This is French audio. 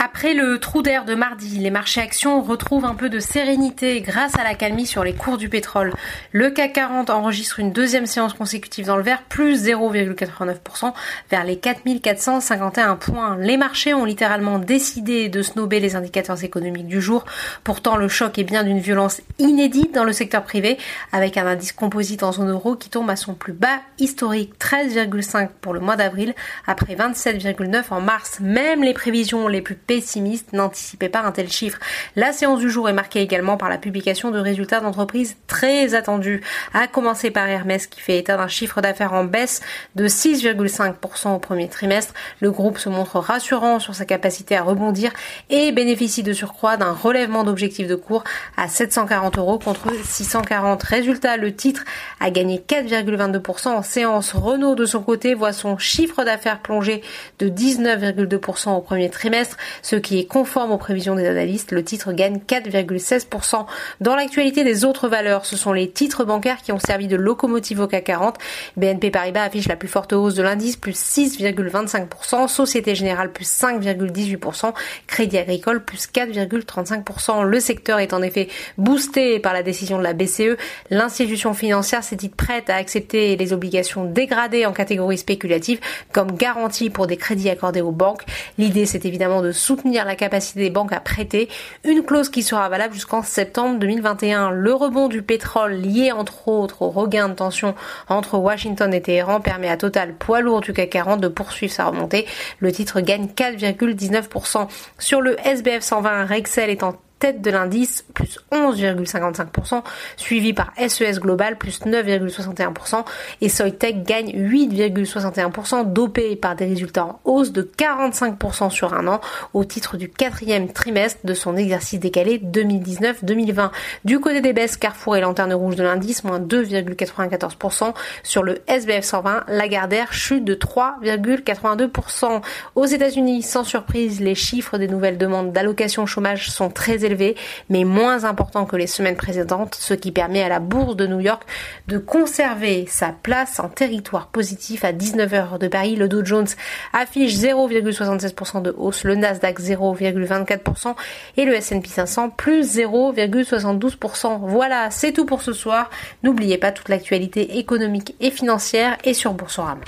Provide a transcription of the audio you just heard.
Après le trou d'air de mardi, les marchés actions retrouvent un peu de sérénité grâce à la calmie sur les cours du pétrole. Le CAC 40 enregistre une deuxième séance consécutive dans le vert, plus 0,89% vers les 4451 points. Les marchés ont littéralement décidé de snober les indicateurs économiques du jour. Pourtant, le choc est bien d'une violence inédite dans le secteur privé, avec un indice composite en zone euro qui tombe à son plus bas historique, 13,5 pour le mois d'avril, après 27,9 en mars. Même les prévisions les plus pessimiste n'anticipait pas un tel chiffre. La séance du jour est marquée également par la publication de résultats d'entreprises très attendus, à commencer par Hermès qui fait état d'un chiffre d'affaires en baisse de 6,5% au premier trimestre. Le groupe se montre rassurant sur sa capacité à rebondir et bénéficie de surcroît d'un relèvement d'objectif de cours à 740 euros contre 640. Résultat, le titre a gagné 4,22% en séance. Renault de son côté voit son chiffre d'affaires plonger de 19,2% au premier trimestre ce qui est conforme aux prévisions des analystes. Le titre gagne 4,16%. Dans l'actualité des autres valeurs, ce sont les titres bancaires qui ont servi de locomotive au CAC 40. BNP Paribas affiche la plus forte hausse de l'indice, plus 6,25%. Société Générale, plus 5,18%. Crédit Agricole, plus 4,35%. Le secteur est en effet boosté par la décision de la BCE. L'institution financière s'est dite prête à accepter les obligations dégradées en catégorie spéculative comme garantie pour des crédits accordés aux banques. L'idée, c'est évidemment de soutenir la capacité des banques à prêter, une clause qui sera valable jusqu'en septembre 2021. Le rebond du pétrole lié entre autres au regain de tension entre Washington et Téhéran permet à Total, poids lourd du CAC 40, de poursuivre sa remontée. Le titre gagne 4,19%. Sur le SBF 120, Rexel est en tête de l'indice, plus 11,55%, suivi par SES Global, plus 9,61%, et Soitec gagne 8,61%, dopé par des résultats en hausse de 45% sur un an, au titre du quatrième trimestre de son exercice décalé 2019-2020. Du côté des baisses, Carrefour et Lanterne Rouge de l'indice, moins 2,94%. Sur le SBF 120, Lagardère chute de 3,82%. Aux États-Unis, sans surprise, les chiffres des nouvelles demandes d'allocation chômage sont très élevés mais moins important que les semaines précédentes, ce qui permet à la bourse de New York de conserver sa place en territoire positif à 19h de Paris. Le Dow Jones affiche 0,76% de hausse, le Nasdaq 0,24% et le S&P 500 plus 0,72%. Voilà, c'est tout pour ce soir. N'oubliez pas toute l'actualité économique et financière et sur Boursorama.